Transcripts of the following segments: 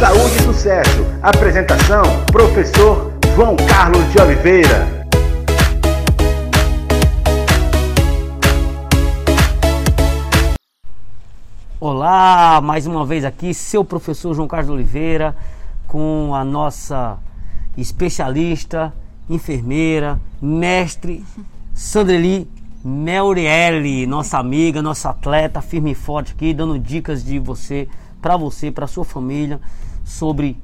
Saúde e Sucesso. Apresentação: Professor João Carlos de Oliveira. Olá, mais uma vez aqui, seu professor João Carlos Oliveira, com a nossa especialista, enfermeira, mestre Sandreli Meurielli, nossa amiga, nossa atleta, firme e forte aqui, dando dicas de você, para você, para sua família, sobre,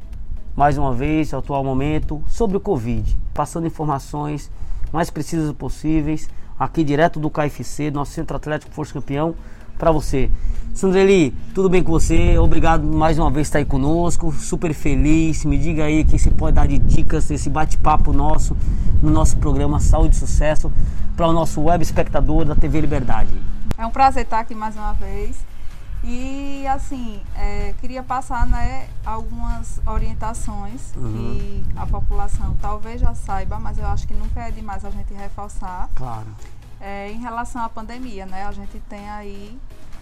mais uma vez, o atual momento, sobre o Covid, passando informações mais precisas possíveis, aqui direto do KFC, nosso Centro Atlético Força Campeão, para você. Sandreli, tudo bem com você? Obrigado mais uma vez por estar aí conosco. Super feliz. Me diga aí que você pode dar de dicas desse bate-papo nosso no nosso programa Saúde e Sucesso para o nosso web espectador da TV Liberdade. É um prazer estar aqui mais uma vez. E assim, é, queria passar né, algumas orientações uhum. que a população talvez já saiba, mas eu acho que nunca é demais a gente reforçar. Claro. É, em relação à pandemia, né? A gente tem aí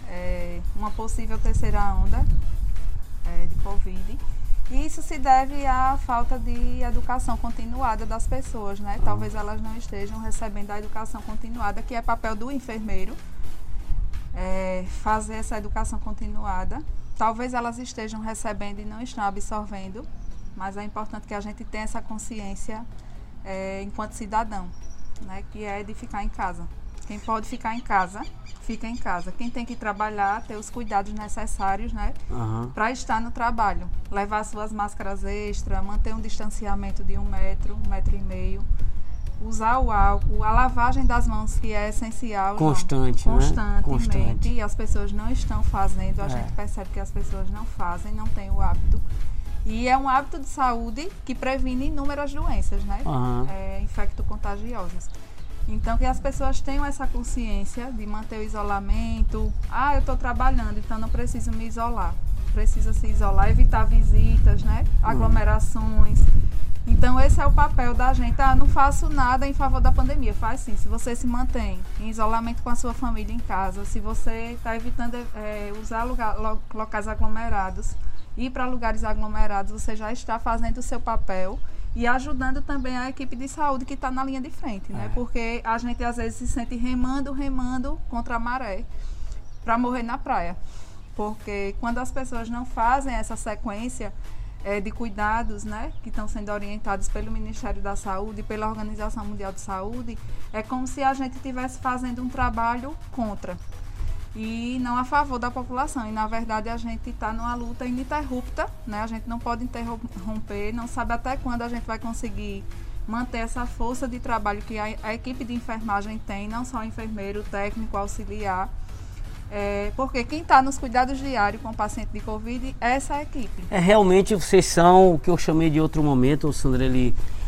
é, uma possível terceira onda é, de Covid. E isso se deve à falta de educação continuada das pessoas, né? Talvez elas não estejam recebendo a educação continuada, que é papel do enfermeiro, é, fazer essa educação continuada. Talvez elas estejam recebendo e não estão absorvendo, mas é importante que a gente tenha essa consciência é, enquanto cidadão, né? Que é de ficar em casa. Quem pode ficar em casa, fica em casa. Quem tem que trabalhar, ter os cuidados necessários, né? Uhum. Para estar no trabalho. Levar suas máscaras extra, manter um distanciamento de um metro, um metro e meio. Usar o álcool, a lavagem das mãos, que é essencial. Constante, não, né? Constantemente. E as pessoas não estão fazendo, a é. gente percebe que as pessoas não fazem, não têm o hábito. E é um hábito de saúde que previne inúmeras doenças, né? Uhum. É, infecto-contagiosas. Então, que as pessoas tenham essa consciência de manter o isolamento. Ah, eu estou trabalhando, então não preciso me isolar. Precisa se isolar, evitar visitas, né? Hum. Aglomerações. Então, esse é o papel da gente. Ah, não faço nada em favor da pandemia. Faz sim. Se você se mantém em isolamento com a sua família em casa, se você está evitando é, usar lugar, locais aglomerados, ir para lugares aglomerados, você já está fazendo o seu papel e ajudando também a equipe de saúde que está na linha de frente, né? É. Porque a gente às vezes se sente remando, remando contra a maré para morrer na praia. Porque quando as pessoas não fazem essa sequência é, de cuidados, né, que estão sendo orientados pelo Ministério da Saúde, pela Organização Mundial de Saúde, é como se a gente estivesse fazendo um trabalho contra e não a favor da população. E na verdade a gente está numa luta ininterrupta, né? A gente não pode interromper, não sabe até quando a gente vai conseguir manter essa força de trabalho que a, a equipe de enfermagem tem, não só o enfermeiro, o técnico, auxiliar. É, porque quem está nos cuidados diários com o paciente de Covid é essa equipe. É, realmente vocês são o que eu chamei de outro momento, Sandra,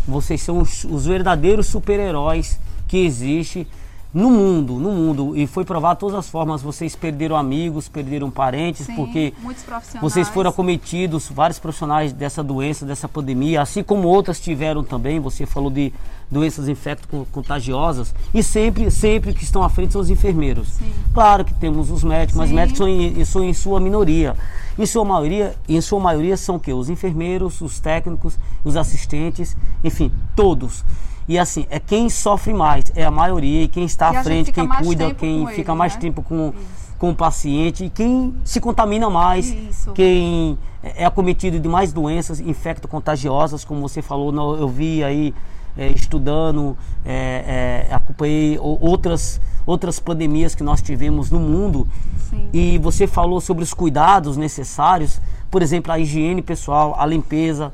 vocês são os, os verdadeiros super-heróis que existe no mundo, no mundo. E foi provado de todas as formas. Vocês perderam amigos, perderam parentes, Sim, porque vocês foram acometidos, vários profissionais dessa doença, dessa pandemia, assim como outras tiveram também. Você falou de doenças infecto-contagiosas. E sempre, sempre que estão à frente são os enfermeiros. Sim. Claro que temos os médicos, Sim. mas médicos são em, são em sua minoria. Em sua maioria, em sua maioria são o quê? Os enfermeiros, os técnicos, os assistentes, enfim, todos. E assim, é quem sofre mais, é a maioria, e quem está à frente, quem cuida, quem fica ele, mais né? tempo com, com o paciente, e quem se contamina mais, Isso. quem é acometido de mais doenças infecto-contagiosas, como você falou, eu vi aí é, estudando, é, é, acompanhei outras, outras pandemias que nós tivemos no mundo. Sim. E você falou sobre os cuidados necessários, por exemplo, a higiene pessoal, a limpeza.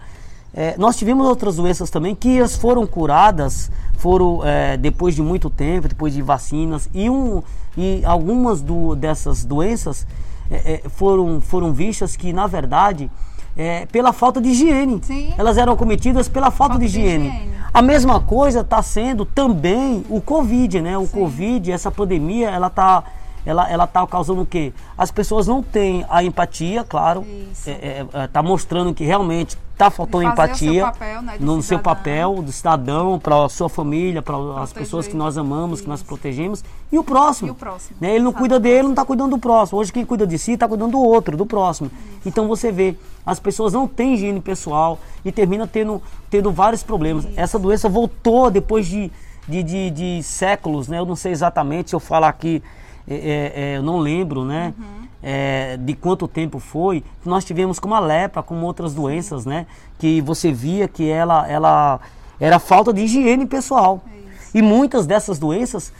É, nós tivemos outras doenças também que as foram curadas, foram é, depois de muito tempo, depois de vacinas, e, um, e algumas do, dessas doenças é, é foram, foram vistas que, na verdade, é, pela falta de higiene. Sim. Elas eram cometidas pela falta, falta de, higiene. de, higiene. A mesma coisa está sendo também o Covid, né? O Sim. Covid, essa pandemia, ela está ela ela está causando o quê? As pessoas não têm a empatia, claro, é, é, tá mostrando que realmente está faltando empatia papel, né, no cidadão. seu papel do cidadão para a sua família, para as pessoas que nós amamos, Isso. que nós protegemos e o próximo. E o próximo. Né? Ele não cuida dele, não está cuidando do próximo. Hoje quem cuida de si está cuidando do outro, do próximo. Isso. Então você vê, as pessoas não têm higiene pessoal e termina tendo, tendo vários problemas. Isso. Essa doença voltou depois de, de, de, de, séculos, né? Eu não sei exatamente se eu falar aqui, é, é, é, eu não lembro, né? Uhum. É, de quanto tempo foi, nós tivemos como a lepra, como outras doenças, né? Que você via que ela, ela era falta de higiene pessoal. É e muitas dessas doenças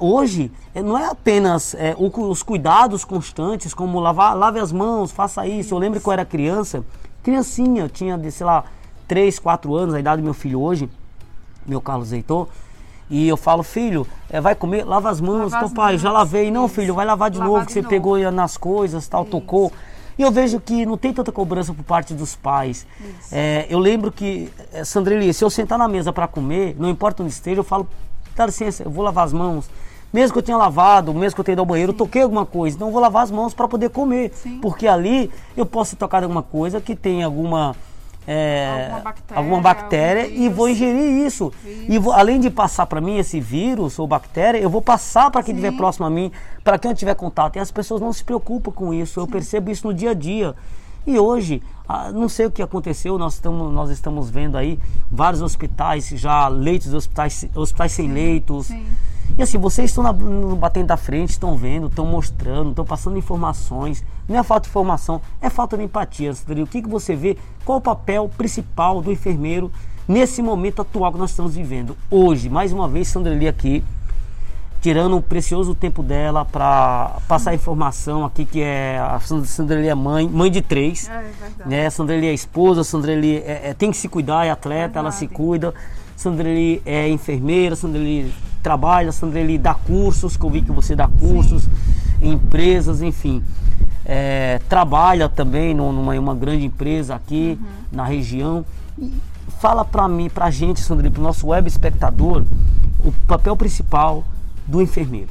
hoje é, não é apenas é, os cuidados constantes, como lavar, lave as mãos, faça isso. Eu lembro que eu era criança, criancinha, tinha, sei lá, 3, 4 anos, a idade do meu filho hoje, meu Carlos Heitor. E eu falo, filho, é, vai comer, lava as mãos, lava pai, mãos. já lavei. Não, filho, vai lavar de lavar novo, de que você novo. pegou nas coisas, tal, isso. tocou. E eu vejo que não tem tanta cobrança por parte dos pais. É, eu lembro que, é, Sandreli, se eu sentar na mesa para comer, não importa onde esteja, eu falo, dá licença, eu vou lavar as mãos. Mesmo que eu tenha lavado, mesmo que eu tenha ido ao banheiro, Sim. eu toquei alguma coisa, então eu vou lavar as mãos para poder comer. Sim. Porque ali eu posso tocar alguma coisa que tem alguma. É, alguma bactéria, alguma bactéria e vou ingerir isso. E vou, além de passar para mim esse vírus ou bactéria, eu vou passar para quem estiver próximo a mim, para quem eu tiver contato. E as pessoas não se preocupam com isso. Eu Sim. percebo isso no dia a dia. E hoje, não sei o que aconteceu, nós estamos, nós estamos vendo aí vários hospitais, já leitos hospitais, hospitais sem leitos. Sim. E assim, vocês estão na, no batendo da frente, estão vendo, estão mostrando, estão passando informações. Não é falta de informação, é falta de empatia. O que, que você vê? Qual o papel principal do enfermeiro nesse momento atual que nós estamos vivendo? Hoje, mais uma vez, Sandra Lee aqui, tirando o precioso tempo dela para passar informação aqui, que é a Sandreli é mãe, mãe de três. É, é né? A Sandreli é esposa, a Sandreli é, é, tem que se cuidar, é atleta, ela se cuida. Sandreli é enfermeira, Sandreli trabalha, Sandreli dá cursos, que eu vi que você dá cursos Sim. em empresas, enfim. É, trabalha também numa uma grande empresa aqui uhum. na região. E fala para mim, para a gente, Sandreli, para o nosso web espectador, o papel principal do enfermeiro?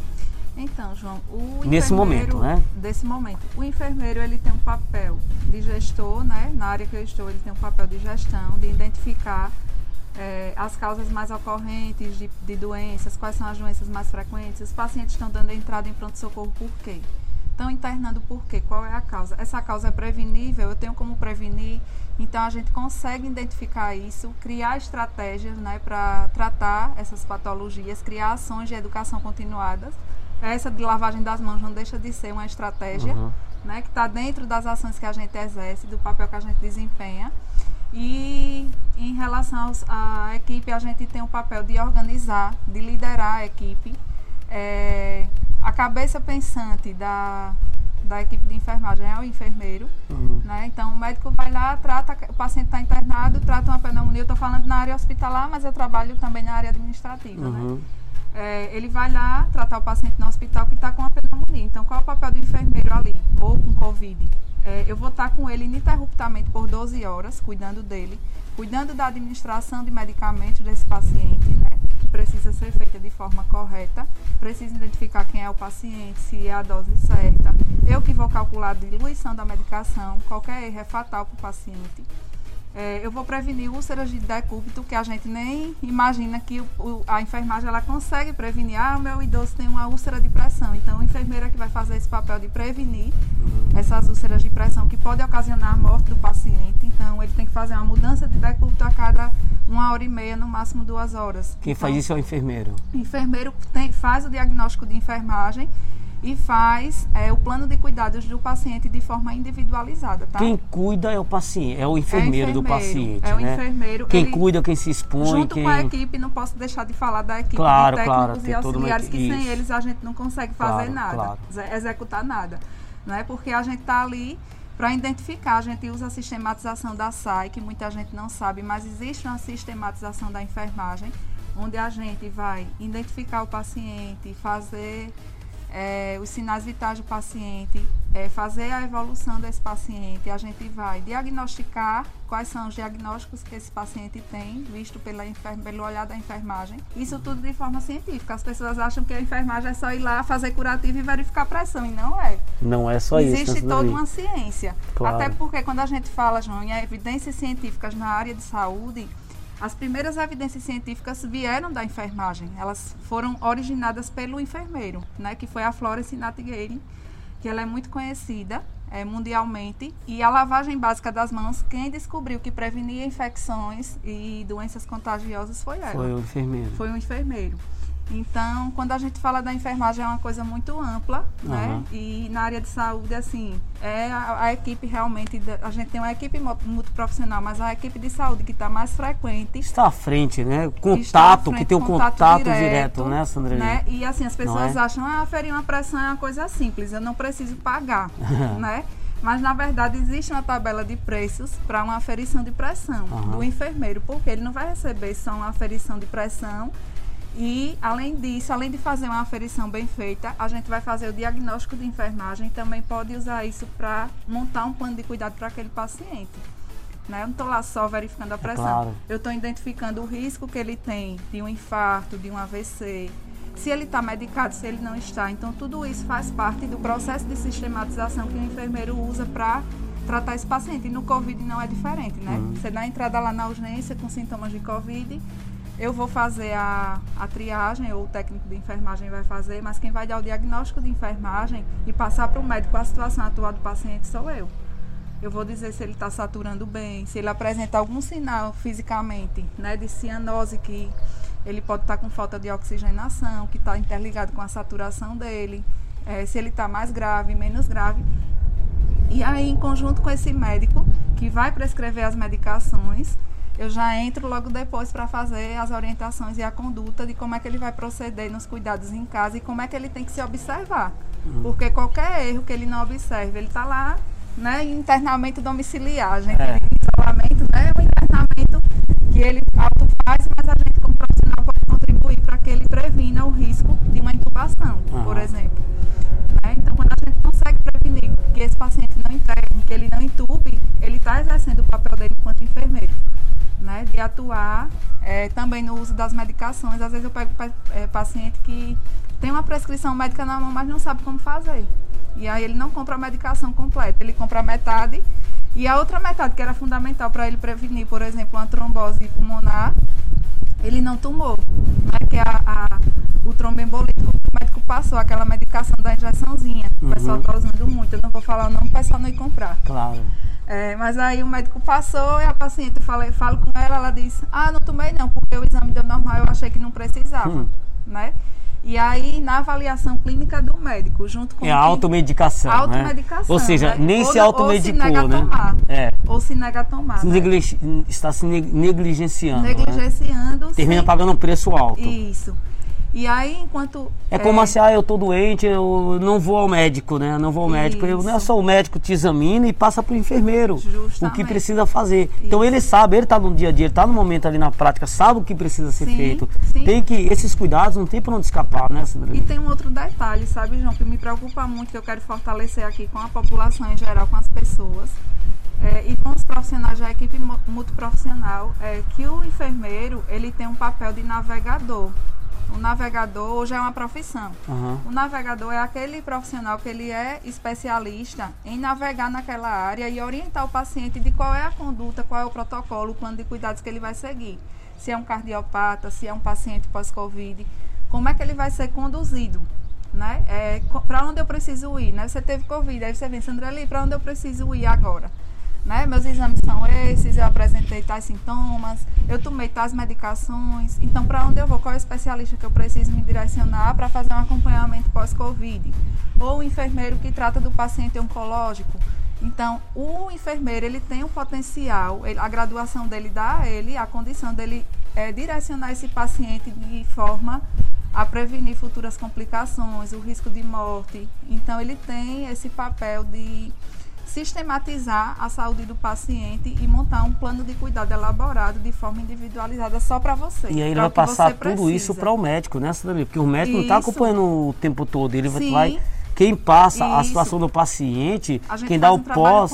Então, João, o nesse momento, né? Desse momento, o enfermeiro ele tem um papel de gestor, né? Na área que eu estou, ele tem um papel de gestão, de identificar é, as causas mais ocorrentes de, de, doenças, quais são as doenças mais frequentes, os pacientes estão dando entrada em pronto-socorro por quê? Estão internando por quê? Qual é a causa? Essa causa é prevenível? Eu tenho como prevenir? Então a gente consegue identificar isso, criar estratégias né, para tratar essas patologias, criar ações de educação continuadas. Essa de lavagem das mãos não deixa de ser uma estratégia uhum. né, que está dentro das ações que a gente exerce, do papel que a gente desempenha. E em relação à equipe, a gente tem o papel de organizar, de liderar a equipe. É, a cabeça pensante da, da equipe de enfermagem é o enfermeiro. Uhum. Né? Então, o médico vai lá, trata, o paciente está internado, trata uma pneumonia. Eu estou falando na área hospitalar, mas eu trabalho também na área administrativa. Né? Uhum. Né? É, ele vai lá tratar o paciente no hospital que está com a pneumonia. Então, qual é o papel do enfermeiro ali? Ou com Covid? É, eu vou estar tá com ele ininterruptamente por 12 horas, cuidando dele, cuidando da administração de medicamentos desse paciente, né? precisa ser feita de forma correta, precisa identificar quem é o paciente, se é a dose certa. Eu que vou calcular a diluição da medicação, qualquer erro é fatal para o paciente. É, eu vou prevenir úlceras de decúbito, que a gente nem imagina que o, a enfermagem ela consegue prevenir. Ah, o meu idoso tem uma úlcera de pressão. Então, a enfermeira que vai fazer esse papel de prevenir uhum. essas úlceras de pressão que pode ocasionar a morte do paciente. Então, ele tem que fazer uma mudança de decúbito a cada uma hora e meia, no máximo duas horas. Quem então, faz isso é o enfermeiro? O enfermeiro tem, faz o diagnóstico de enfermagem e faz é, o plano de cuidados do paciente de forma individualizada, tá? Quem cuida é o paciente, é o enfermeiro, é enfermeiro do paciente, É o né? enfermeiro. Quem ele, cuida, quem se expõe, junto quem... com a equipe, não posso deixar de falar da equipe claro, de técnicos claro, e auxiliares que sem eles a gente não consegue fazer claro, nada, executar nada, né? Porque a gente está ali para identificar, a gente usa a sistematização da SAI, que muita gente não sabe, mas existe uma sistematização da enfermagem, onde a gente vai identificar o paciente, fazer é, os sinais vitais do paciente, é, fazer a evolução desse paciente, a gente vai diagnosticar quais são os diagnósticos que esse paciente tem, visto pela pelo olhar da enfermagem. Isso tudo de forma científica. As pessoas acham que a enfermagem é só ir lá fazer curativo e verificar a pressão, e não é. Não é só Existe isso. Existe toda uma ciência. Claro. Até porque quando a gente fala, João, em evidências científicas na área de saúde, as primeiras evidências científicas vieram da enfermagem. Elas foram originadas pelo enfermeiro, né, que foi a Florence Nightingale, que ela é muito conhecida é, mundialmente. E a lavagem básica das mãos, quem descobriu que prevenia infecções e doenças contagiosas foi ela. Foi o enfermeiro. Foi o enfermeiro. Então, quando a gente fala da enfermagem, é uma coisa muito ampla, uhum. né? E na área de saúde, assim, é a, a, equipe realmente, a gente tem uma equipe multiprofissional, mas a equipe de saúde que está mais frequente. Está à frente, né? Contato, frente, que tem um contato, contato direto, direto, né, Sandra? Né? E assim, as pessoas é? acham, ah, aferir uma pressão é uma coisa simples, eu não preciso pagar, né? Mas, na verdade, existe uma tabela de preços para uma aferição de pressão uhum. do enfermeiro, porque ele não vai receber só uma aferição de pressão e, além disso, além de fazer uma aferição bem feita, a gente vai fazer o diagnóstico de enfermagem. Também pode usar isso para montar um plano de cuidado para aquele paciente. Né? Eu não estou lá só verificando a pressão. É claro. Eu estou identificando o risco que ele tem de um infarto, de um AVC, se ele está medicado, se ele não está. Então, tudo isso faz parte do processo de sistematização que o enfermeiro usa para tratar esse paciente. E no Covid não é diferente, né? Uhum. Você dá entrada lá na urgência com sintomas de Covid, eu vou fazer a, a triagem, ou o técnico de enfermagem vai fazer, mas quem vai dar o diagnóstico de enfermagem e passar para o médico a situação atual do paciente sou eu. Eu vou dizer se ele está saturando bem, se ele apresenta algum sinal fisicamente, né, de cianose, que ele pode estar tá com falta de oxigenação, que está interligado com a saturação dele, é, se ele está mais grave, menos grave. E aí, em conjunto com esse médico, que vai prescrever as medicações, eu já entro logo depois para fazer as orientações e a conduta de como é que ele vai proceder nos cuidados em casa e como é que ele tem que se observar. Uhum. Porque qualquer erro que ele não observe, ele está lá, né, em internamento domiciliar. Gente é. isolamento, né, é um internamento que ele auto faz, mas a gente como profissional pode contribuir para que ele previna o risco de uma intubação, uhum. por exemplo. De atuar é, também no uso das medicações. Às vezes eu pego é, paciente que tem uma prescrição médica na mão, mas não sabe como fazer. E aí ele não compra a medicação completa, ele compra metade e a outra metade, que era fundamental para ele prevenir, por exemplo, uma trombose pulmonar, ele não tomou, né? que é a, a, o tromboembolismo. O médico passou aquela medicação da injeçãozinha, uhum. o pessoal está usando muito, eu não vou falar o nome, o pessoal não ir comprar. Claro. É, mas aí o médico passou e a paciente, eu falo com ela, ela disse, ah, não tomei não, porque o exame deu normal, eu achei que não precisava, hum. né? E aí, na avaliação clínica do médico, junto com... É a automedicação, né? Automedicação, né? Ou seja, né? nem ou, se automedicou, ou se nega né? Tomar, é. Ou se nega a tomar, se né? Está se negligenciando, Negligenciando, né? Termina pagando um preço alto. Isso. E aí, enquanto. É, é como assim, ah, eu tô doente, eu não vou ao médico, né? Não vou ao médico. Eu, não é só o médico te examina e passa pro enfermeiro Justamente. o que precisa fazer. Isso. Então ele sabe, ele tá no dia a dia, ele tá no momento ali na prática, sabe o que precisa ser sim, feito. Sim. Tem que. Esses cuidados não tem pra onde escapar, né, Sandra? E tem um outro detalhe, sabe, João, que me preocupa muito, que eu quero fortalecer aqui com a população em geral, com as pessoas. É, e com os profissionais da equipe multiprofissional, é que o enfermeiro ele tem um papel de navegador o navegador hoje é uma profissão. Uhum. O navegador é aquele profissional que ele é especialista em navegar naquela área e orientar o paciente de qual é a conduta, qual é o protocolo, o plano de cuidados que ele vai seguir. Se é um cardiopata, se é um paciente pós-Covid, como é que ele vai ser conduzido. Né? É, para onde eu preciso ir? Né? Você teve Covid, aí você vem, Sandra ali, para onde eu preciso ir agora? Né? Meus exames são esses, eu apresentei tais sintomas, eu tomei tais medicações. Então, para onde eu vou? Qual é o especialista que eu preciso me direcionar para fazer um acompanhamento pós-Covid? Ou o enfermeiro que trata do paciente oncológico. Então, o enfermeiro, ele tem um potencial, ele, a graduação dele dá a ele a condição dele é, direcionar esse paciente de forma a prevenir futuras complicações, o risco de morte. Então, ele tem esse papel de sistematizar a saúde do paciente e montar um plano de cuidado elaborado de forma individualizada só para você. E aí ele vai passar tudo isso para o médico, né, Cidadania? Porque o médico isso. não está acompanhando o tempo todo, ele Sim. vai quem passa isso. a situação do paciente, quem dá o um pós,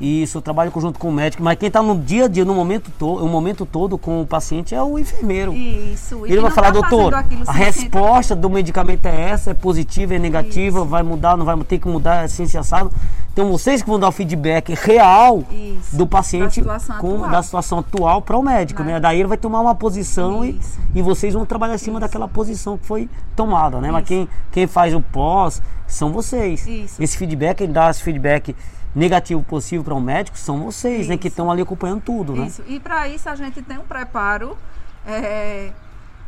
isso, trabalho conjunto com o médico, mas quem está no dia a dia, no momento todo, o momento todo com o paciente é o enfermeiro. Isso. E Ele vai falar, tá doutor, a resposta do medicamento é essa, é positiva, é negativa, isso. vai mudar, não vai ter que mudar, é ciência sabe. Então vocês que vão dar o feedback real Isso. do paciente da situação com atual. da situação atual para o médico, né? né? Daí ele vai tomar uma posição e, e vocês vão trabalhar em cima daquela posição que foi tomada, né? Mas quem, quem faz o pós são vocês. Esse feedback, quem dá esse feedback negativo possível para o um médico são vocês, né? Que estão ali acompanhando tudo, né? Isso. E para isso a gente tem um preparo é,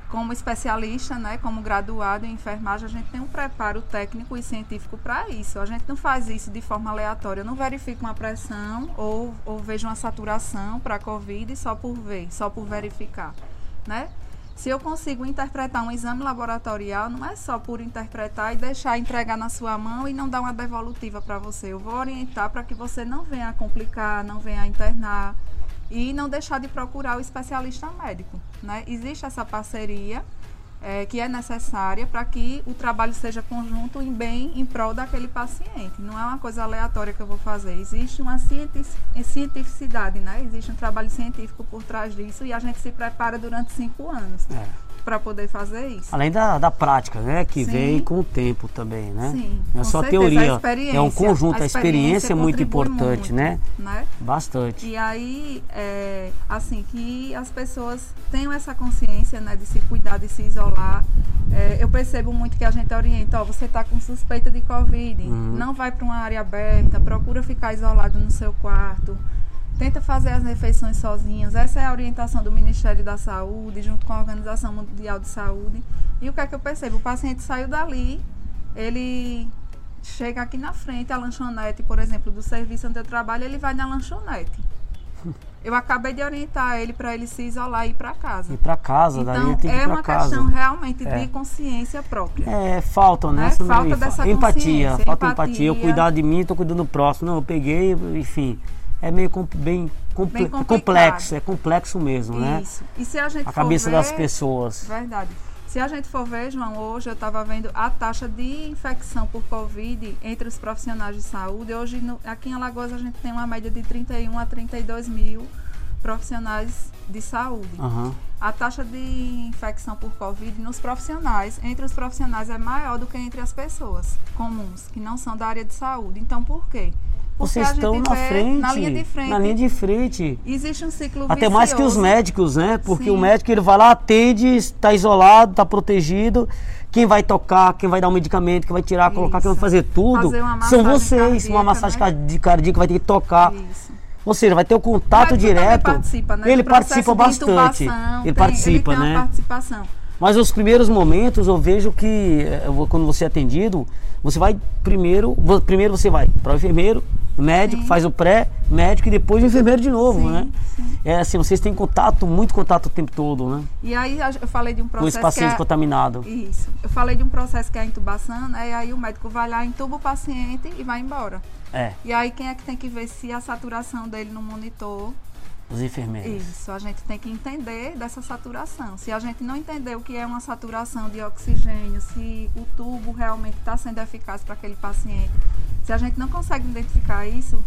como especialista, né, como graduado em enfermagem, a gente tem um preparo técnico e científico para isso. A gente não faz isso de forma aleatória. Eu não verifico uma pressão ou, ou vejo uma saturação para a COVID só por ver, só por verificar, né? Se eu consigo interpretar um exame laboratorial, não é só por interpretar e deixar entregar na sua mão e não dar uma devolutiva para você. Eu vou orientar para que você não venha complicar, não venha internar, e não deixar de procurar o especialista médico. Né? Existe essa parceria é, que é necessária para que o trabalho seja conjunto e bem em prol daquele paciente. Não é uma coisa aleatória que eu vou fazer. Existe uma cientificidade, né? existe um trabalho científico por trás disso e a gente se prepara durante cinco anos. É para poder fazer isso. Além da, da prática, né? Que Sim. vem com o tempo também, né? Sim, não é só teoria. é um conjunto, a experiência, a experiência é muito importante, muito, né? né? Bastante. E aí, é, assim, que as pessoas tenham essa consciência, né? De se cuidar, de se isolar. É, eu percebo muito que a gente orienta, ó, você está com suspeita de Covid, uhum. não vai para uma área aberta, procura ficar isolado no seu quarto tenta fazer as refeições sozinhos. Essa é a orientação do Ministério da Saúde, junto com a Organização Mundial de Saúde. E o que é que eu percebo? O paciente saiu dali, ele chega aqui na frente, a lanchonete, por exemplo, do serviço onde eu trabalho, ele vai na lanchonete. Eu acabei de orientar ele para ele se isolar e ir para casa. Ir para casa, então, daí ele tem que ir é uma casa. questão realmente é. de consciência própria. É, falta, né? É, falta dessa empatia, falta empatia. empatia. Eu cuidar de mim, estou cuidando do próximo. Não, eu peguei, enfim é meio com, bem, bem complexo, é complexo mesmo, né? Isso. E se a gente a cabeça ver, das pessoas. Verdade. Se a gente for ver, João, hoje eu estava vendo a taxa de infecção por Covid entre os profissionais de saúde. Hoje, no, aqui em Alagoas, a gente tem uma média de 31 a 32 mil profissionais de saúde. Uhum. A taxa de infecção por Covid nos profissionais, entre os profissionais, é maior do que entre as pessoas comuns, que não são da área de saúde. Então, por quê? Vocês estão na frente, na linha de frente. Na linha de frente. Existe um ciclo Até vicioso. mais que os médicos, né? Porque Sim. o médico ele vai lá, atende, está isolado, está protegido. Quem vai tocar, quem vai dar o um medicamento, quem vai tirar, Isso. colocar, quem vai fazer tudo, fazer são vocês. Cardíaca, uma massagem né? cardíaca vai ter que tocar. Isso. Ou seja, vai ter o contato direto. Participa, né? Ele participa bastante. Ele tem, participa, ele né? Mas os primeiros momentos eu vejo que eh, quando você é atendido, você vai primeiro, primeiro você vai para o enfermeiro, médico, sim. faz o pré, médico e depois o enfermeiro de novo, sim, né? Sim. É assim, vocês têm contato, muito contato o tempo todo, né? E aí eu falei de um processo. Com esse paciente é... contaminado. Isso. Eu falei de um processo que é a intubação, né? E aí o médico vai lá, intuba o paciente e vai embora. É. E aí quem é que tem que ver se a saturação dele no monitor os enfermeiros. Isso, a gente tem que entender dessa saturação. Se a gente não entender o que é uma saturação de oxigênio, se o tubo realmente está sendo eficaz para aquele paciente, se a gente não consegue identificar isso,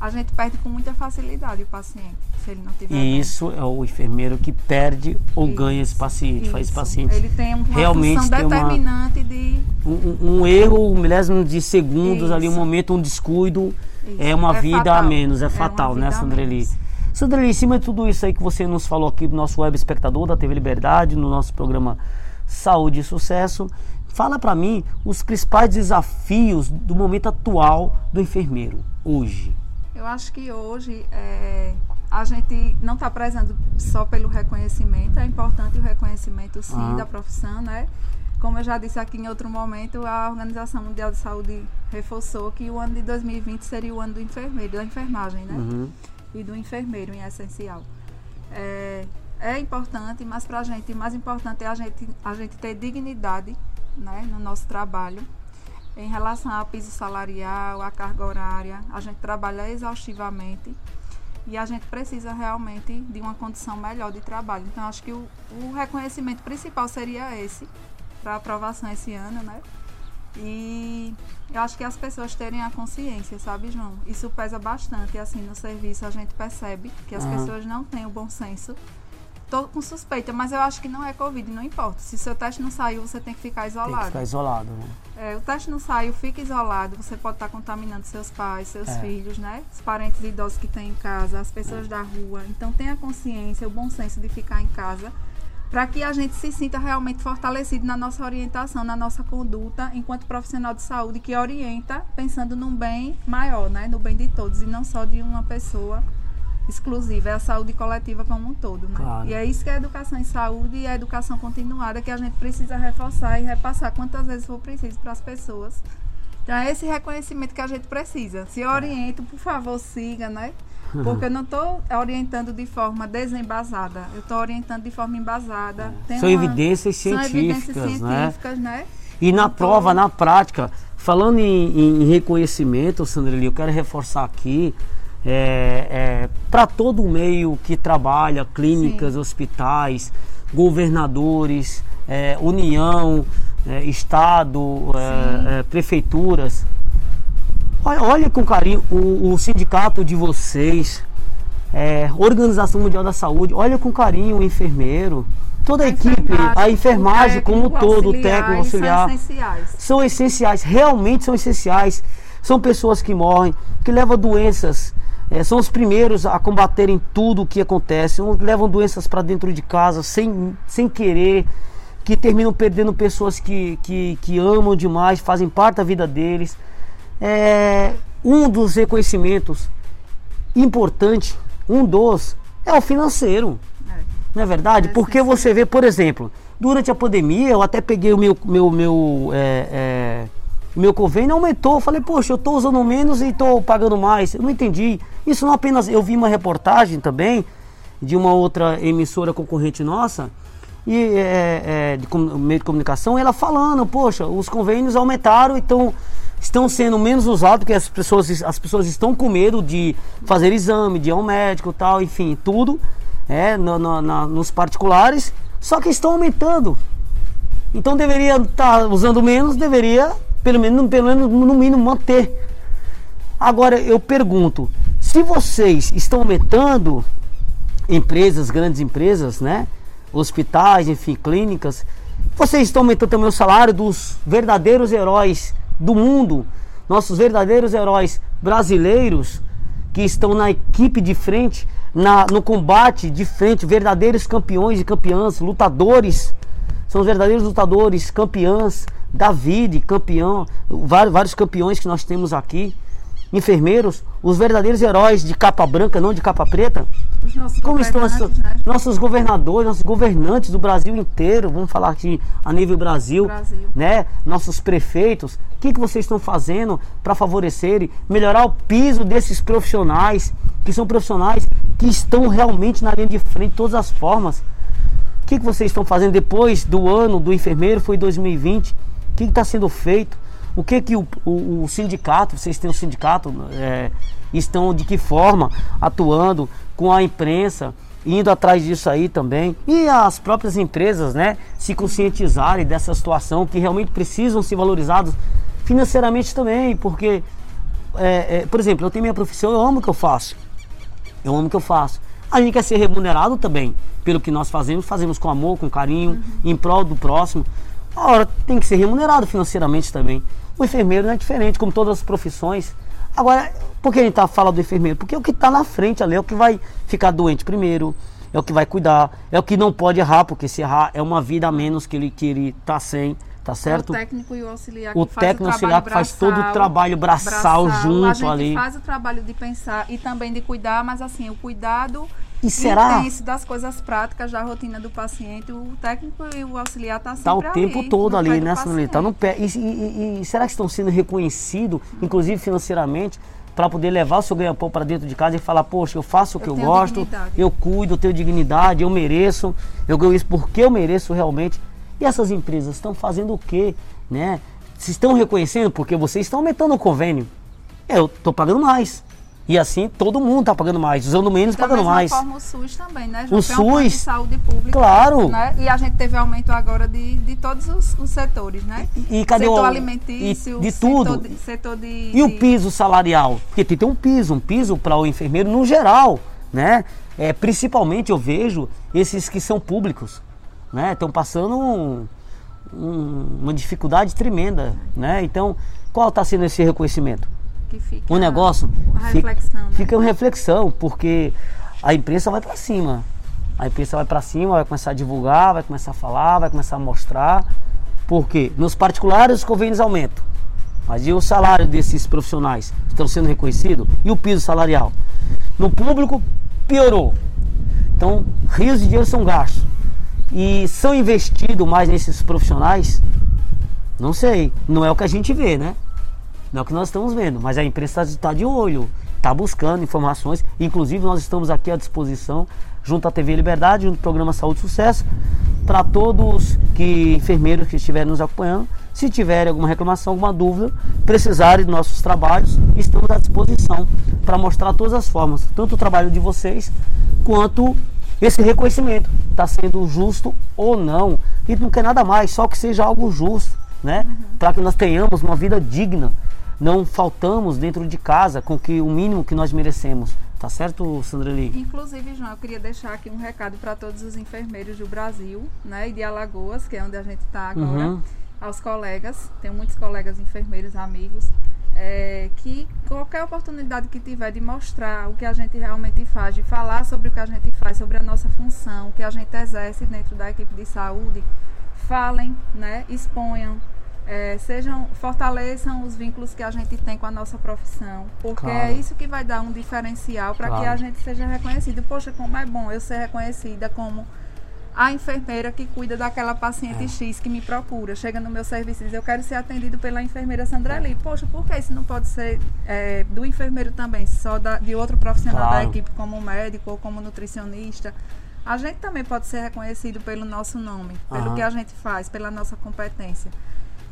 a gente perde com muita facilidade o paciente, se ele não tiver. E isso é o enfermeiro que perde ou isso, ganha esse paciente, isso. faz esse paciente. Ele tem uma realmente função determinante uma, de. Um, um, erro, um milésimo de segundos isso. ali, um momento, um descuido, é uma é vida fatal. a menos, é, é fatal, né, Sandreli? Sandra, em cima de tudo isso aí que você nos falou aqui no nosso web espectador da TV Liberdade, no nosso programa Saúde e Sucesso, fala para mim os principais desafios do momento atual do enfermeiro hoje. Eu acho que hoje é, a gente não está prezando só pelo reconhecimento, é importante o reconhecimento sim ah. da profissão, né? Como eu já disse aqui em outro momento, a Organização Mundial de Saúde reforçou que o ano de 2020 seria o ano do enfermeiro, da enfermagem, né? Uhum e do enfermeiro em essencial. É, é importante, mas para a gente, mais importante é a gente, a gente ter dignidade né, no nosso trabalho. Em relação ao piso salarial, à carga horária, a gente trabalha exaustivamente e a gente precisa realmente de uma condição melhor de trabalho. Então, acho que o, o reconhecimento principal seria esse, para aprovação esse ano, né? E eu acho que as pessoas terem a consciência, sabe, João? Isso pesa bastante. Assim, no serviço a gente percebe que as uhum. pessoas não têm o bom senso. Tô com suspeita, mas eu acho que não é Covid, não importa. Se seu teste não saiu, você tem que ficar isolado. Tem que ficar isolado, né? É, o teste não saiu, fica isolado. Você pode estar contaminando seus pais, seus é. filhos, né? Os parentes idosos que têm em casa, as pessoas é. da rua. Então tenha consciência, o bom senso de ficar em casa para que a gente se sinta realmente fortalecido na nossa orientação, na nossa conduta, enquanto profissional de saúde que orienta pensando num bem maior, né? no bem de todos e não só de uma pessoa exclusiva, é a saúde coletiva como um todo. Né? Claro. E é isso que é a educação em saúde e a educação continuada que a gente precisa reforçar e repassar quantas vezes for preciso para as pessoas. Então é esse reconhecimento que a gente precisa. Se oriento, por favor, siga, né? Porque eu não estou orientando de forma desembasada, eu estou orientando de forma embasada. É. São, uma, evidências científicas, são evidências científicas, né? né? E na então, prova, na prática, falando em, em reconhecimento, Sandrili, eu quero reforçar aqui, é, é, para todo o meio que trabalha, clínicas, Sim. hospitais, governadores, é, União, é, Estado, é, é, prefeituras, Olha, olha com carinho o, o sindicato de vocês, Organização Mundial da Saúde, olha com carinho o enfermeiro, toda a, a equipe, a enfermagem como um todo, o técnico, auxiliar. São essenciais. São essenciais, realmente são essenciais. São pessoas que morrem, que levam doenças. É, são os primeiros a combaterem tudo o que acontece, levam doenças para dentro de casa sem, sem querer, que terminam perdendo pessoas que, que, que amam demais, fazem parte da vida deles é, um dos reconhecimentos importantes, um dos, é o financeiro. É. Não é verdade? É, Porque você vê, por exemplo, durante a pandemia, eu até peguei o meu, meu, meu, é, é, meu convênio aumentou. Eu falei, poxa, eu estou usando menos e estou pagando mais. Eu não entendi. Isso não apenas. Eu vi uma reportagem também de uma outra emissora concorrente nossa e é, é, de meio de comunicação, ela falando, poxa, os convênios aumentaram, então estão sendo menos usados porque as pessoas, as pessoas estão com medo de fazer exame, de ir ao médico tal, enfim, tudo é, no, no, na, nos particulares, só que estão aumentando. Então deveria estar tá usando menos, deveria pelo menos, pelo menos no mínimo manter. Agora eu pergunto, se vocês estão aumentando empresas, grandes empresas, né? Hospitais, enfim, clínicas, vocês estão aumentando também o salário dos verdadeiros heróis do mundo, nossos verdadeiros heróis brasileiros que estão na equipe de frente, na, no combate de frente, verdadeiros campeões e campeãs, lutadores, são os verdadeiros lutadores, campeãs, David, campeão, vários, vários campeões que nós temos aqui enfermeiros, os verdadeiros heróis de capa branca, não de capa preta? Como estão as, né? nossos governadores, nossos governantes do Brasil inteiro, vamos falar aqui a nível Brasil, Brasil. né? Nossos prefeitos, o que, que vocês estão fazendo para favorecer, melhorar o piso desses profissionais, que são profissionais que estão realmente na linha de frente de todas as formas? O que, que vocês estão fazendo depois do ano do enfermeiro, foi 2020? O que está sendo feito? O que que o, o, o sindicato, vocês têm um sindicato, é, estão de que forma atuando com a imprensa, indo atrás disso aí também. E as próprias empresas, né, se conscientizarem dessa situação, que realmente precisam ser valorizados financeiramente também, porque, é, é, por exemplo, eu tenho minha profissão, eu amo o que eu faço. Eu amo o que eu faço. A gente quer ser remunerado também pelo que nós fazemos, fazemos com amor, com carinho, uhum. em prol do próximo. A hora tem que ser remunerado financeiramente também. O enfermeiro não é diferente, como todas as profissões. Agora, por que a gente tá falando do enfermeiro? Porque é o que está na frente ali, é o que vai ficar doente primeiro, é o que vai cuidar, é o que não pode errar, porque se errar é uma vida a menos que ele que ele tá sem, tá certo? É o técnico e o auxiliar o que faz técnico o auxiliar que faz todo o trabalho braçal, braçal junto a gente ali. faz o trabalho de pensar e também de cuidar, mas assim, o cuidado e será? Intenso das coisas práticas da rotina do paciente, o técnico e o auxiliar tá sempre Tá o tempo todo ali, né, Sonali? Tá no pé. E, e, e, será que estão sendo reconhecidos, inclusive financeiramente, para poder levar o seu ganha-pão para dentro de casa e falar, poxa, eu faço o que eu, eu gosto, dignidade. eu cuido, eu tenho dignidade, eu mereço, eu ganho isso porque eu mereço realmente. E essas empresas estão fazendo o quê, né? Se estão reconhecendo porque vocês estão aumentando o convênio. Eu estou pagando mais. E assim todo mundo está pagando mais, usando menos da pagando mais. forma o SUS também, né? o SUS, um de saúde pública. Claro. Né? E a gente teve aumento agora de, de todos os, os setores, né? E, e cadê setor o alimentício, e, de tudo. Setor de, setor de, e de... o piso salarial? Porque tem que ter um piso, um piso para o enfermeiro no geral, né? É, principalmente eu vejo esses que são públicos, né? Estão passando um, um, uma dificuldade tremenda, né? Então, qual está sendo esse reconhecimento? Que fica. O negócio uma reflexão, né? fica uma reflexão, porque a imprensa vai para cima. A imprensa vai para cima, vai começar a divulgar, vai começar a falar, vai começar a mostrar. Porque nos particulares os convênios aumentam. Mas e o salário desses profissionais estão sendo reconhecidos? E o piso salarial? No público, piorou. Então, rios de dinheiro são gastos. E são investidos mais nesses profissionais? Não sei. Não é o que a gente vê, né? Não é o que nós estamos vendo, mas a imprensa está de olho, está buscando informações. Inclusive, nós estamos aqui à disposição, junto à TV Liberdade, junto ao programa Saúde e Sucesso, para todos que enfermeiros que estiverem nos acompanhando, se tiverem alguma reclamação, alguma dúvida, precisarem dos nossos trabalhos, estamos à disposição para mostrar todas as formas, tanto o trabalho de vocês quanto esse reconhecimento está sendo justo ou não. Gente não quer nada mais, só que seja algo justo, né? Uhum. Para que nós tenhamos uma vida digna não faltamos dentro de casa com que o mínimo que nós merecemos. Tá certo, Sandra Lee? Inclusive, João, eu queria deixar aqui um recado para todos os enfermeiros do Brasil, né, e de Alagoas, que é onde a gente está agora, uhum. aos colegas, tenho muitos colegas enfermeiros, amigos, é, que qualquer oportunidade que tiver de mostrar o que a gente realmente faz, de falar sobre o que a gente faz, sobre a nossa função, o que a gente exerce dentro da equipe de saúde, falem, né, exponham, é, sejam fortaleçam os vínculos que a gente tem com a nossa profissão, porque é claro. é isso que vai dar um diferencial para claro. que a gente seja reconhecido. Poxa, como é bom eu ser reconhecida como a enfermeira que cuida daquela paciente é. X que me procura, chega no meu serviço e diz, eu quero ser atendido pela enfermeira Sandra é. Poxa, por que isso não pode ser é, do enfermeiro também, só da, de outro profissional claro. da equipe, como médico ou como nutricionista? A gente também pode ser reconhecido pelo nosso nome, pelo que a gente faz, pela nossa competência.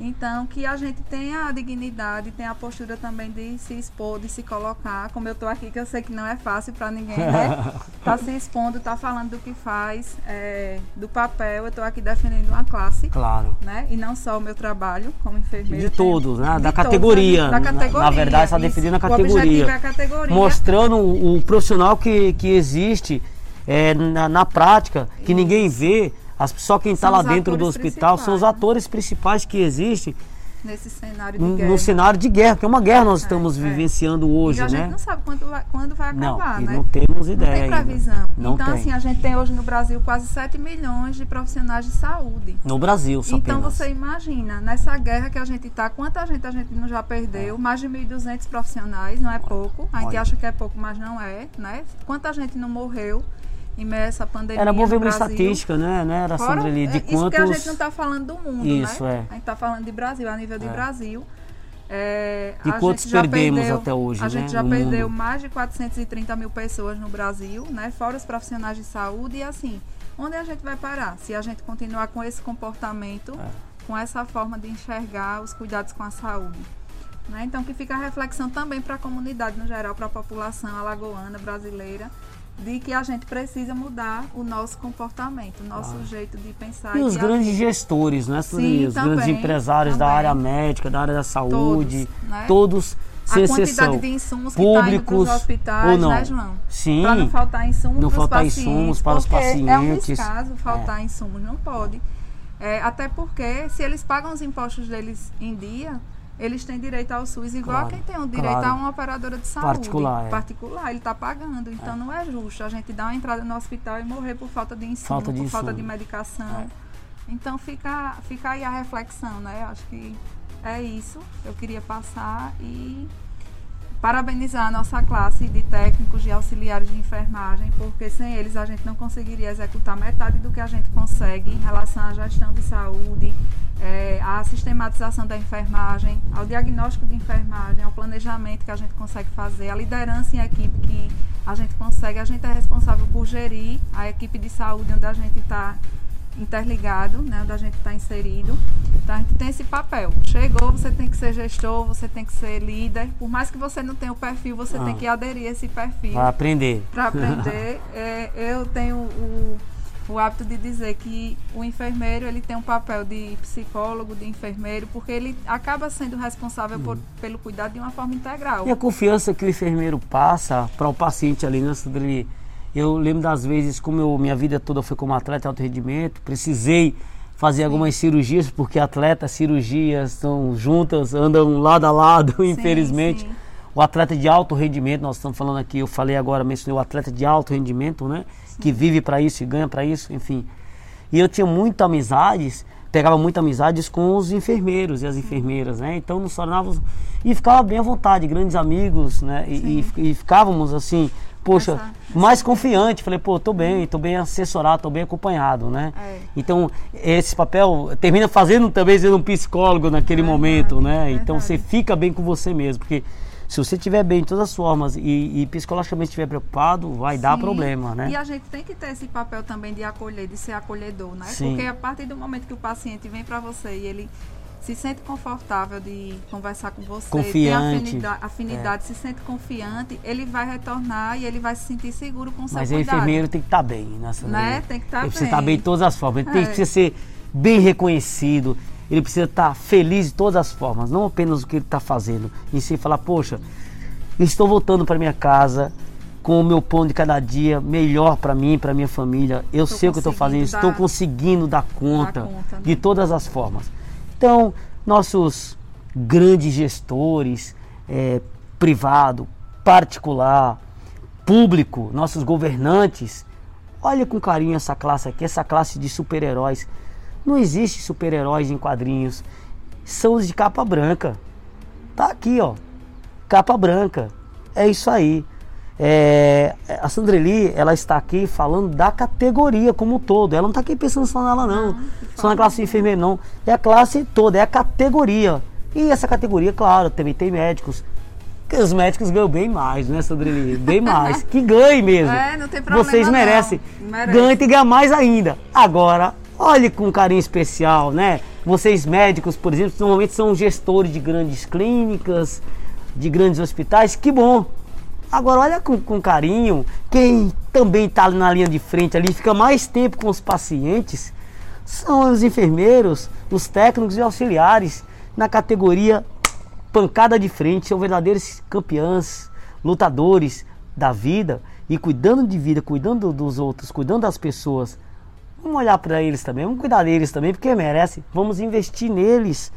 Então, que a gente tenha a dignidade, tenha a postura também de se expor, de se colocar, como eu estou aqui, que eu sei que não é fácil para ninguém, né? Tá se expondo, tá falando do que faz, é, do papel. Eu estou aqui defendendo uma classe. Claro. Né? E não só o meu trabalho como enfermeira. De todos, né? Da categoria. Todos, né? Da categoria. Na, na verdade, está defendendo a categoria. É a categoria. Mostrando o, o profissional que, que existe é, na, na prática, que Isso. ninguém vê as, só quem está lá dentro do hospital são os atores principais que existem nesse cenário de guerra. No cenário de guerra, que é uma guerra nós é, estamos é. vivenciando hoje, e a né? gente não sabe quando vai, quando vai acabar, não, né? Não temos ideia. Não tem previsão. Não então, tem. assim, a gente tem hoje no Brasil quase 7 milhões de profissionais de saúde. No Brasil, só Então apenas. você imagina, nessa guerra que a gente está, quanta gente a gente não já perdeu? É. Mais de 1.200 profissionais, não é pouco. A gente Olha. acha que é pouco, mas não é, né? Quanta gente não morreu? Meio a pandemia. Era bom ver uma estatística, né, né era Fora, Sandra, de é, quantos... Isso que a gente não está falando do mundo, isso, né? É. A gente está falando de Brasil, a nível de é. Brasil. É, e quantos perdemos perdeu, até hoje, A né? gente já perdeu mais de 430 mil pessoas no Brasil, né? Fora os profissionais de saúde e assim, onde a gente vai parar? Se a gente continuar com esse comportamento, é. com essa forma de enxergar os cuidados com a saúde. Né? Então, que fica a reflexão também para a comunidade no geral, para a população alagoana, brasileira, de que a gente precisa mudar o nosso comportamento, o nosso ah. jeito de pensar. E, os grandes gestores, né, Sim, os também, grandes empresários também. da área médica, da área da saúde, todos, né? todos sem a quantidade de insumos públicos que tá hospitais, ou não. né, João? Sim. Para não faltar insumos não faltar pacientes, insumos para os pacientes. É um descaso faltar é. insumos, não pode. É, até porque se eles pagam os impostos deles em dia, eles têm direito ao SUS igual claro, a quem tem o direito claro. a uma operadora de saúde. Particular. É. Particular, ele está pagando. Então é. não é justo a gente dar uma entrada no hospital e morrer por falta de insumo, falta de por insumo. falta de medicação. É. Então fica, fica aí a reflexão, né? Acho que é isso. Eu queria passar e parabenizar a nossa classe de técnicos e auxiliares de enfermagem, porque sem eles a gente não conseguiria executar metade do que a gente consegue em relação à gestão de saúde, é, à sistematização da enfermagem, ao diagnóstico de enfermagem, ao planejamento que a gente consegue fazer, a liderança em equipe que a gente consegue. A gente é responsável por gerir a equipe de saúde onde a gente está interligado, né, onde a gente está inserido. Então a gente tem esse papel. Chegou, você tem que ser gestor, você tem que ser líder. Por mais que você não tenha o perfil, você ah. tem que aderir a esse perfil. Para aprender. Para aprender. é, eu tenho o o hábito de dizer que o enfermeiro ele tem um papel de psicólogo, de enfermeiro, porque ele acaba sendo responsável por, pelo cuidado de uma forma integral. E a confiança que o enfermeiro passa para o paciente ali, né, eu lembro das vezes como eu, minha vida toda foi como atleta de alto rendimento, precisei fazer sim. algumas cirurgias, porque atletas, cirurgias estão juntas, andam lado a lado, sim, infelizmente. Sim. O atleta de alto rendimento, nós estamos falando aqui, eu falei agora, mencionei o atleta de alto rendimento, né? Que vive para isso e ganha para isso, enfim. E eu tinha muitas amizades, pegava muitas amizades com os enfermeiros e as enfermeiras, né? Então nos tornávamos e ficava bem à vontade, grandes amigos, né? E, e, e ficávamos assim, poxa, essa, mais confiante. Falei, pô, tô bem, tô bem assessorado, tô bem acompanhado, né? É. Então esse papel termina fazendo também sendo um psicólogo naquele é momento, né? Então você fica bem com você mesmo, porque se você estiver bem de todas as formas e, e psicologicamente estiver preocupado, vai Sim. dar problema, né? E a gente tem que ter esse papel também de acolher, de ser acolhedor, né? Sim. Porque a partir do momento que o paciente vem para você e ele se sente confortável de conversar com você, confiante, tem afinidade, afinidade é. se sente confiante, ele vai retornar e ele vai se sentir seguro com o seu Mas cuidado. O enfermeiro tem que estar tá bem nessa né? Tem que estar tá bem. Ele precisa estar tá bem de todas as formas. Ele é. tem que ser bem reconhecido ele precisa estar feliz de todas as formas, não apenas o que ele está fazendo, em si falar, poxa, estou voltando para minha casa com o meu pão de cada dia melhor para mim, para minha família. Eu estou sei o que estou fazendo, dar, estou conseguindo dar conta, dar conta né? de todas as formas. Então, nossos grandes gestores, é, privado, particular, público, nossos governantes, olha com carinho essa classe aqui, essa classe de super-heróis não existe super-heróis em quadrinhos. São os de capa branca. Tá aqui, ó. Capa branca. É isso aí. É, a Sandreli, ela está aqui falando da categoria como um todo. Ela não está aqui pensando só nela, não. não só na classe de enfermeiro, não. É a classe toda, é a categoria. E essa categoria, claro, também tem médicos. Os médicos ganham bem mais, né, Sandreli? Bem mais. que ganhe mesmo. É, não tem problema. Vocês merecem. Merece. Ganhe e ganha mais ainda. Agora, olhe com carinho especial, né? Vocês médicos, por exemplo, normalmente são gestores de grandes clínicas, de grandes hospitais, que bom. Agora olha com, com carinho, quem também está na linha de frente ali, fica mais tempo com os pacientes, são os enfermeiros, os técnicos e auxiliares na categoria pancada de frente, são verdadeiros campeões, lutadores da vida. E cuidando de vida, cuidando dos outros, cuidando das pessoas Vamos olhar para eles também, vamos cuidar deles também, porque merecem. Vamos investir neles.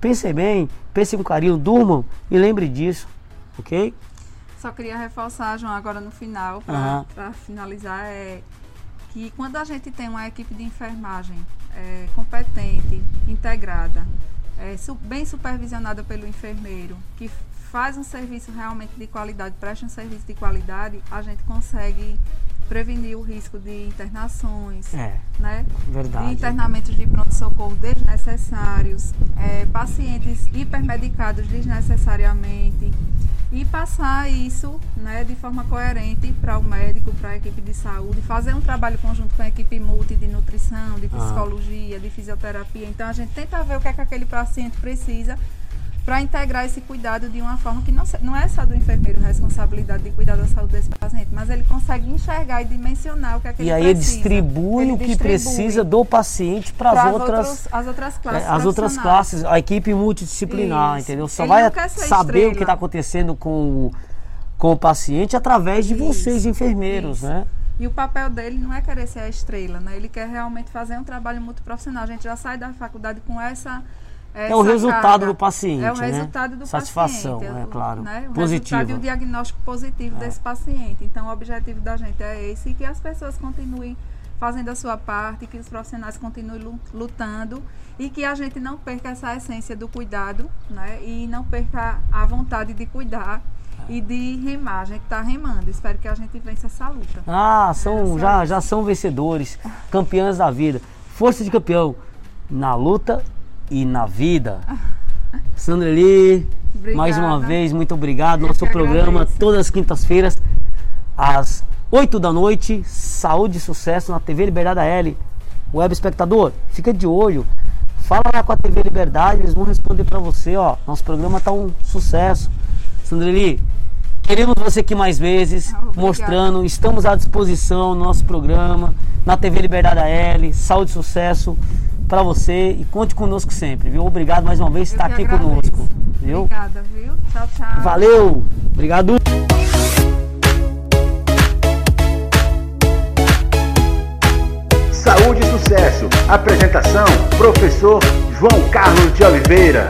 Pensem bem, pensem com carinho, durmam e lembre disso, ok? Só queria reforçar, João, agora no final, para uhum. finalizar, é que quando a gente tem uma equipe de enfermagem é, competente, integrada, é, bem supervisionada pelo enfermeiro, que faz um serviço realmente de qualidade, presta um serviço de qualidade, a gente consegue prevenir o risco de internações, é, né? Verdade. de internamentos de pronto-socorro desnecessários, é, pacientes hipermedicados desnecessariamente e passar isso né, de forma coerente para o médico, para a equipe de saúde, fazer um trabalho conjunto com a equipe multi de nutrição, de ah. psicologia, ah. de fisioterapia. Então a gente tenta ver o que é que aquele paciente precisa para integrar esse cuidado de uma forma que não, não é só do enfermeiro a responsabilidade de cuidar da saúde desse paciente, mas ele consegue enxergar e dimensionar o que é que e ele aí precisa. distribui ele o que distribui precisa do paciente para as outras, outros, as outras classes. É, as outras classes, a equipe multidisciplinar, Isso. entendeu? Só ele vai saber estrela. o que está acontecendo com o, com o paciente através de Isso. vocês, enfermeiros, Isso. né? E o papel dele não é querer ser a estrela, né? Ele quer realmente fazer um trabalho muito profissional. A gente já sai da faculdade com essa é o resultado carga. do paciente. É o né? resultado do Satisfação, paciente. é claro. Né? O positivo. resultado e o diagnóstico positivo é. desse paciente. Então, o objetivo da gente é esse e que as pessoas continuem fazendo a sua parte, que os profissionais continuem lutando e que a gente não perca essa essência do cuidado, né? E não perca a vontade de cuidar e de remar. A gente está remando. Espero que a gente vença essa luta. Ah, são, já, já são vencedores, campeãs da vida. Força de campeão na luta e na vida. Sandra Lee, mais uma vez, muito obrigado. Nosso programa agradeço. todas as quintas-feiras, às 8 da noite, Saúde e Sucesso na TV Liberdade L. web espectador, fica de olho. Fala lá com a TV Liberdade, eles vão responder para você, ó. Nosso programa tá um sucesso. Sandreli, queremos você aqui mais vezes, ah, mostrando, estamos à disposição no nosso programa, na TV Liberdade AL, saúde e sucesso para você e conte conosco sempre, viu? Obrigado mais uma vez por estar aqui agradeço. conosco, viu? Obrigada, viu? Tchau, tchau. Valeu. Obrigado. Saúde e sucesso. Apresentação: Professor João Carlos de Oliveira.